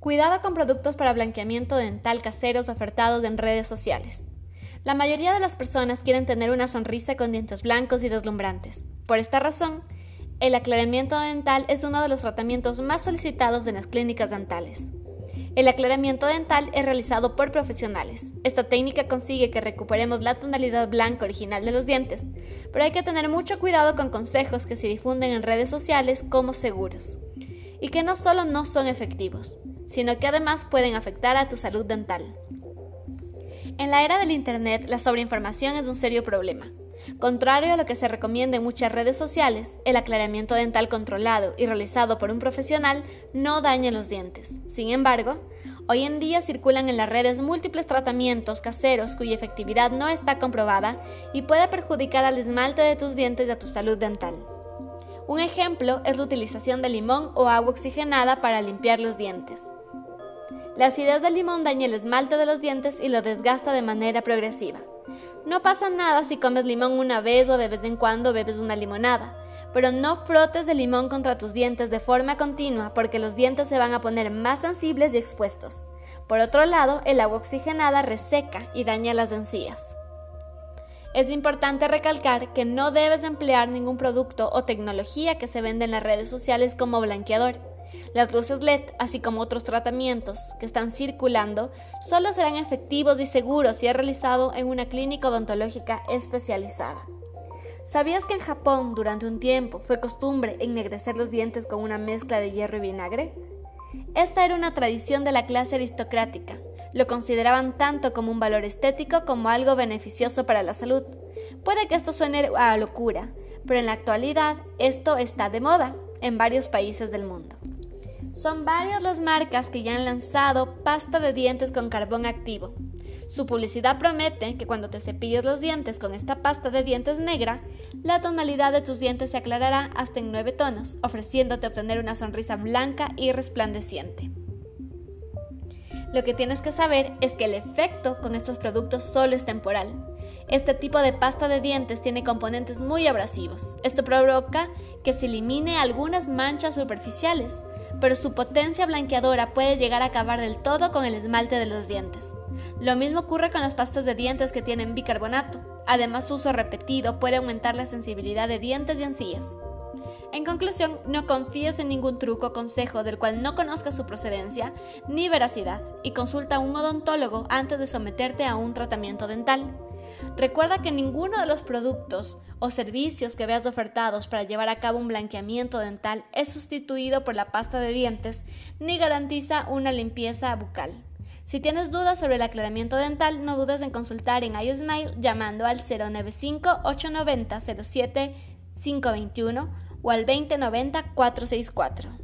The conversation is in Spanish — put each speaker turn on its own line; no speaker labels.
Cuidado con productos para blanqueamiento dental caseros ofertados en redes sociales. La mayoría de las personas quieren tener una sonrisa con dientes blancos y deslumbrantes. Por esta razón, el aclaramiento dental es uno de los tratamientos más solicitados en las clínicas dentales. El aclaramiento dental es realizado por profesionales. Esta técnica consigue que recuperemos la tonalidad blanca original de los dientes, pero hay que tener mucho cuidado con consejos que se difunden en redes sociales como seguros y que no solo no son efectivos, sino que además pueden afectar a tu salud dental. En la era del Internet, la sobreinformación es un serio problema. Contrario a lo que se recomienda en muchas redes sociales, el aclaramiento dental controlado y realizado por un profesional no daña los dientes. Sin embargo, hoy en día circulan en las redes múltiples tratamientos caseros cuya efectividad no está comprobada y puede perjudicar al esmalte de tus dientes y a tu salud dental. Un ejemplo es la utilización de limón o agua oxigenada para limpiar los dientes. La acidez del limón daña el esmalte de los dientes y lo desgasta de manera progresiva. No pasa nada si comes limón una vez o de vez en cuando bebes una limonada, pero no frotes el limón contra tus dientes de forma continua porque los dientes se van a poner más sensibles y expuestos. Por otro lado, el agua oxigenada reseca y daña las encías. Es importante recalcar que no debes emplear ningún producto o tecnología que se vende en las redes sociales como blanqueador las luces LED, así como otros tratamientos que están circulando, solo serán efectivos y seguros si es realizado en una clínica odontológica especializada. ¿Sabías que en Japón durante un tiempo fue costumbre ennegrecer los dientes con una mezcla de hierro y vinagre? Esta era una tradición de la clase aristocrática. Lo consideraban tanto como un valor estético como algo beneficioso para la salud. Puede que esto suene a locura, pero en la actualidad esto está de moda en varios países del mundo. Son varias las marcas que ya han lanzado pasta de dientes con carbón activo. Su publicidad promete que cuando te cepilles los dientes con esta pasta de dientes negra, la tonalidad de tus dientes se aclarará hasta en nueve tonos, ofreciéndote obtener una sonrisa blanca y resplandeciente. Lo que tienes que saber es que el efecto con estos productos solo es temporal. Este tipo de pasta de dientes tiene componentes muy abrasivos. Esto provoca que se elimine algunas manchas superficiales, pero su potencia blanqueadora puede llegar a acabar del todo con el esmalte de los dientes. Lo mismo ocurre con las pastas de dientes que tienen bicarbonato. Además, su uso repetido puede aumentar la sensibilidad de dientes y encías. En conclusión, no confíes en ningún truco o consejo del cual no conozcas su procedencia ni veracidad y consulta a un odontólogo antes de someterte a un tratamiento dental. Recuerda que ninguno de los productos o servicios que veas ofertados para llevar a cabo un blanqueamiento dental es sustituido por la pasta de dientes ni garantiza una limpieza bucal. Si tienes dudas sobre el aclaramiento dental, no dudes en consultar en iSmile llamando al 095-890-07-521 o al 2090-464.